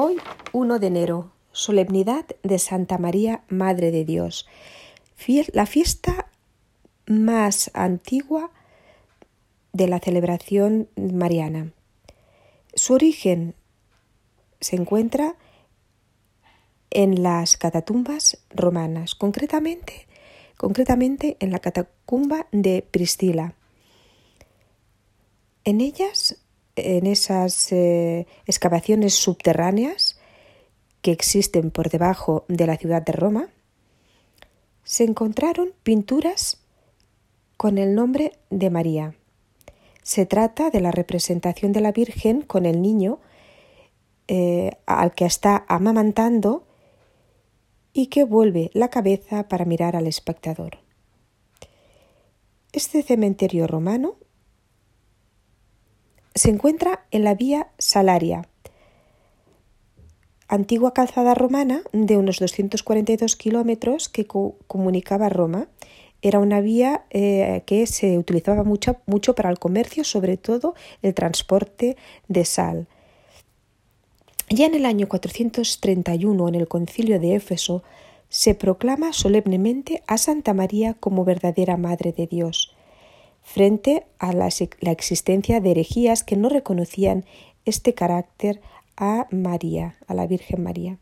Hoy, 1 de enero, solemnidad de Santa María, Madre de Dios. La fiesta más antigua de la celebración mariana. Su origen se encuentra en las catatumbas romanas, concretamente, concretamente en la catacumba de Priscila. En ellas en esas eh, excavaciones subterráneas que existen por debajo de la ciudad de Roma, se encontraron pinturas con el nombre de María. Se trata de la representación de la Virgen con el niño eh, al que está amamantando y que vuelve la cabeza para mirar al espectador. Este cementerio romano se encuentra en la vía Salaria, antigua calzada romana de unos 242 kilómetros que comunicaba Roma. Era una vía eh, que se utilizaba mucho, mucho para el comercio, sobre todo el transporte de sal. Ya en el año 431, en el concilio de Éfeso, se proclama solemnemente a Santa María como verdadera Madre de Dios frente a la, existencia de herejías que no reconocían este carácter a María, a la Virgen María.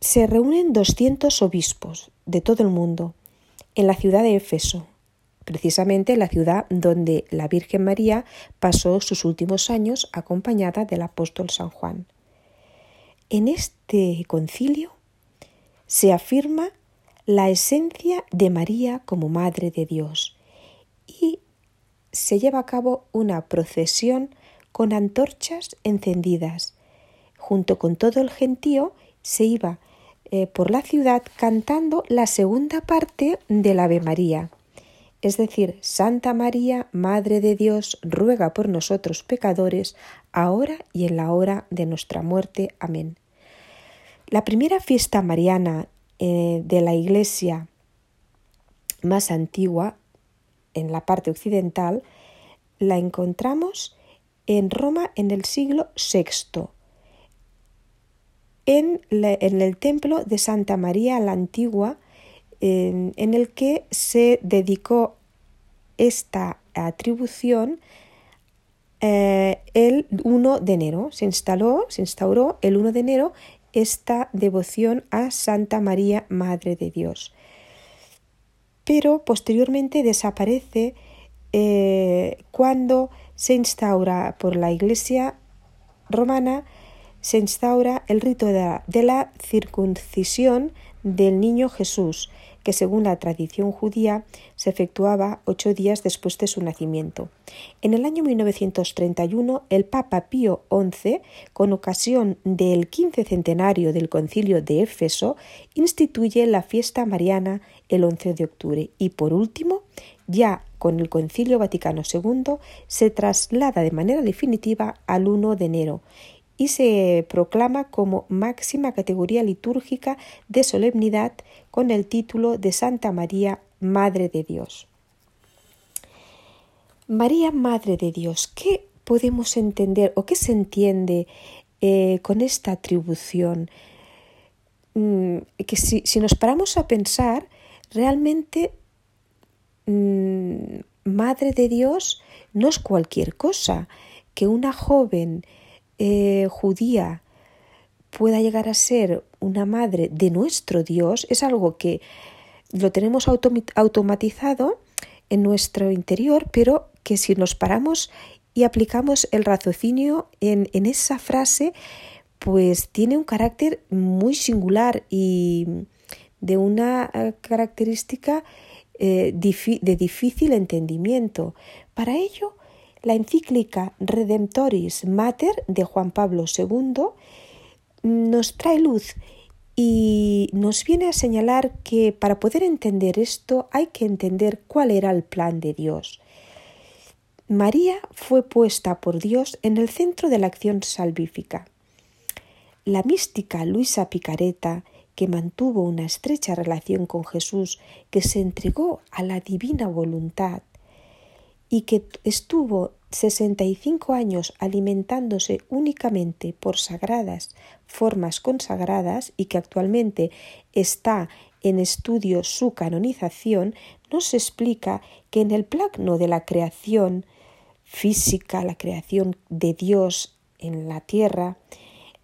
Se reúnen 200 obispos de todo el mundo en la ciudad de Éfeso, precisamente la ciudad donde la Virgen María pasó sus últimos años acompañada del apóstol San Juan. En este concilio se afirma la esencia de María como Madre de Dios y se lleva a cabo una procesión con antorchas encendidas. Junto con todo el gentío se iba eh, por la ciudad cantando la segunda parte del Ave María. Es decir, Santa María, Madre de Dios, ruega por nosotros pecadores, ahora y en la hora de nuestra muerte. Amén. La primera fiesta mariana eh, de la Iglesia más antigua en la parte occidental, la encontramos en Roma en el siglo VI, en, el templo de Santa María la Antigua, en, el que se dedicó esta atribución eh, el 1 de enero. Se instaló, se instauró el 1 de enero esta devoción a Santa María, Madre de Dios pero posteriormente desaparece eh, cuando se instaura por la Iglesia romana, se instaura el rito de la circuncisión del niño Jesús, que según la tradición judía se efectuaba ocho días después de su nacimiento. En el año 1931, el Papa Pío XI, con ocasión del quince centenario del concilio de Éfeso, instituye la fiesta mariana el 11 de octubre y por último, ya con el Concilio Vaticano II, se traslada de manera definitiva al 1 de enero y se proclama como máxima categoría litúrgica de solemnidad con el título de Santa María, Madre de Dios. María, Madre de Dios, ¿qué podemos entender o qué se entiende eh, con esta atribución? Mm, que si, nos paramos a pensar, realmente mm, Madre de Dios no es cualquier cosa, que una joven eh, judía pueda llegar a ser una madre de nuestro Dios es algo que lo tenemos automatizado en nuestro interior, pero que si nos paramos y aplicamos el raciocinio en, esa frase, pues tiene un carácter muy singular y de una eh, característica eh, de difícil entendimiento. Para ello, la encíclica Redemptoris Mater de Juan Pablo II nos trae luz y nos viene a señalar que para poder entender esto hay que entender cuál era el plan de Dios. María fue puesta por Dios en el centro de la acción salvífica. La mística Luisa Picareta, que mantuvo una estrecha relación con Jesús, que se entregó a la divina voluntad, y que estuvo 65 años alimentándose únicamente por sagradas formas consagradas y que actualmente está en estudio su canonización, nos explica que en el plano de la creación física, la creación de Dios en la tierra,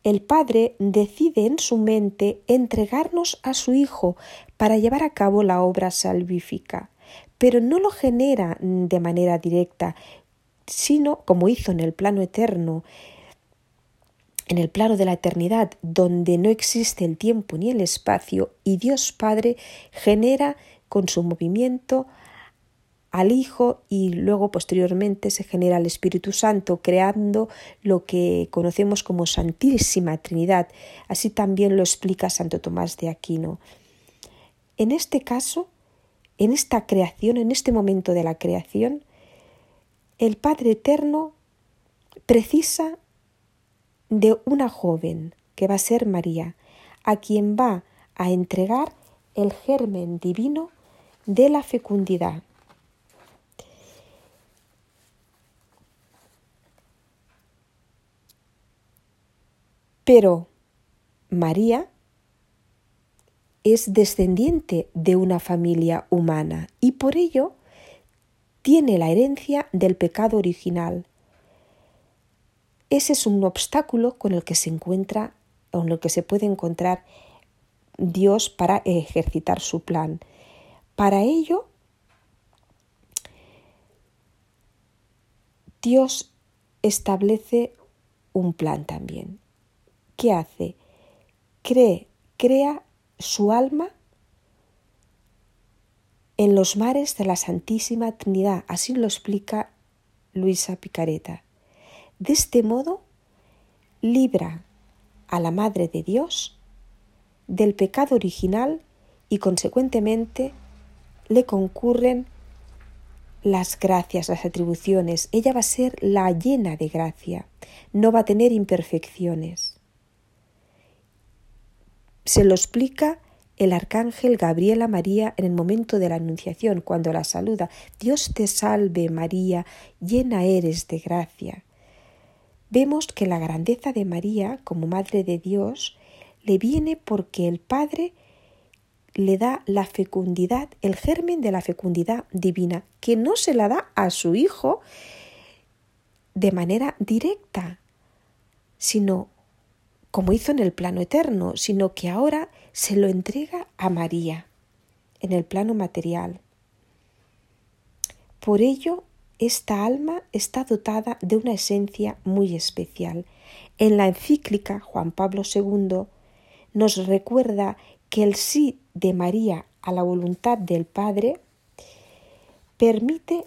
el Padre decide en su mente entregarnos a su Hijo para llevar a cabo la obra salvífica, pero no lo genera de manera directa, sino como hizo en el plano eterno, en el plano de la eternidad, donde no existe el tiempo ni el espacio, y Dios Padre genera con su movimiento al Hijo y luego posteriormente se genera el Espíritu Santo creando lo que conocemos como Santísima Trinidad. Así también lo explica Santo Tomás de Aquino. En este caso, en esta creación, en este momento de la creación, el Padre Eterno precisa de una joven que va a ser María, a quien va a entregar el germen divino de la fecundidad. Pero María es descendiente de una familia humana y por ello tiene la herencia del pecado original. Ese es un obstáculo con el que se encuentra, con el que se puede encontrar Dios para ejercitar su plan. Para ello, Dios establece un plan también. ¿qué hace? Cree, crea su alma en los mares de la Santísima Trinidad. Así lo explica Luisa Picareta. De este modo, libra a la Madre de Dios del pecado original y consecuentemente le concurren las gracias, las atribuciones. Ella va a ser la llena de gracia, no va a tener imperfecciones. Se lo explica el arcángel Gabriel a María en el momento de la Anunciación, cuando la saluda. Dios te salve María, llena eres de gracia. Vemos que la grandeza de María como Madre de Dios le viene porque el Padre le da la fecundidad, el germen de la fecundidad divina, que no se la da a su Hijo de manera directa, sino como hizo en el plano eterno, sino que ahora se lo entrega a María en el plano material. Por ello, esta alma está dotada de una esencia muy especial. En la encíclica Juan Pablo II nos recuerda que el sí de María a la voluntad del Padre permite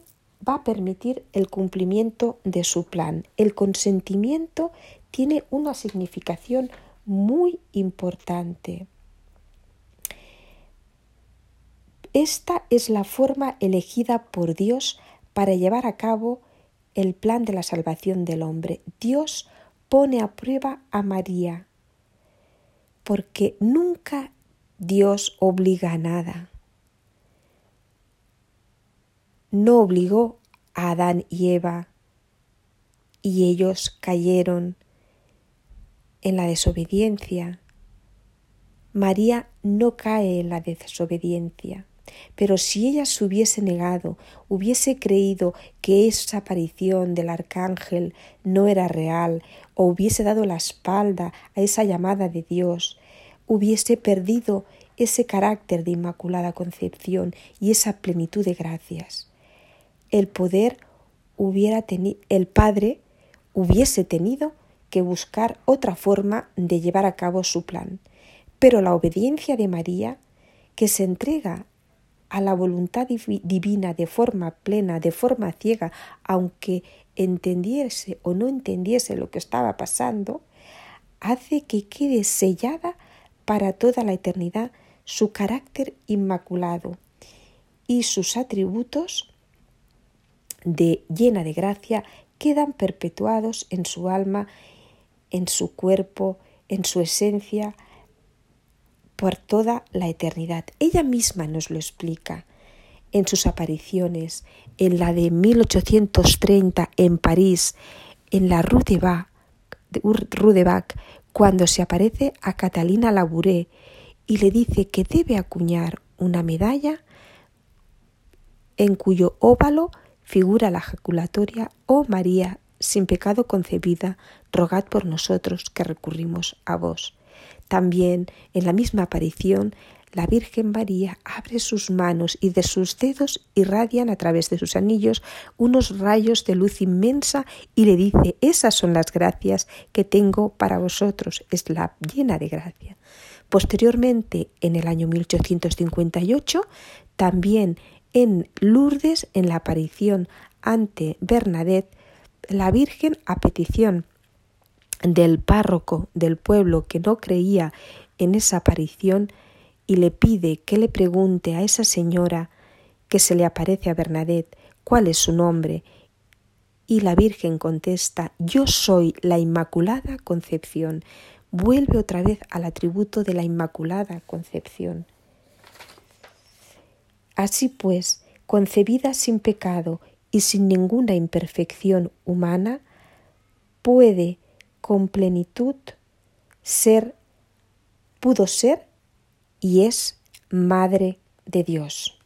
va a permitir el cumplimiento de su plan. El consentimiento tiene una significación muy importante. Esta es la forma elegida por Dios para llevar a cabo el plan de la salvación del hombre. Dios pone a prueba a María, porque nunca Dios obliga a nada. No obligó a Adán y Eva y ellos cayeron en la desobediencia. María no cae en la desobediencia, pero si ella se hubiese negado, hubiese creído que esa aparición del arcángel no era real, o hubiese dado la espalda a esa llamada de Dios, hubiese perdido ese carácter de inmaculada concepción y esa plenitud de gracias. El poder hubiera tenido, el Padre hubiese tenido que buscar otra forma de llevar a cabo su plan. Pero la obediencia de María, que se entrega a la voluntad divina de forma plena, de forma ciega, aunque entendiese o no entendiese lo que estaba pasando, hace que quede sellada para toda la eternidad su carácter inmaculado y sus atributos de llena de gracia quedan perpetuados en su alma en su cuerpo, en su esencia, por toda la eternidad. Ella misma nos lo explica. en sus apariciones, en la de 1830 en París, en la Rue de Bac, cuando se aparece a Catalina Labouré y le dice que debe acuñar una medalla en cuyo óvalo figura la ejaculatoria Oh María, sin pecado concebida, rogad por nosotros que recurrimos a vos. También en la misma aparición la Virgen María abre sus manos y de sus dedos irradian a través de sus anillos unos rayos de luz inmensa y le dice, esas son las gracias que tengo para vosotros, es la llena de gracia. Posteriormente, en el año 1858, también en Lourdes, en la aparición ante Bernadette, la Virgen, a petición del párroco del pueblo que no creía en esa aparición, y le pide que le pregunte a esa señora que se le aparece a Bernadette cuál es su nombre, y la Virgen contesta Yo soy la Inmaculada Concepción. Vuelve otra vez al atributo de la Inmaculada Concepción. Así pues, concebida sin pecado y sin ninguna imperfección humana, puede con plenitud ser, pudo ser y es Madre de Dios.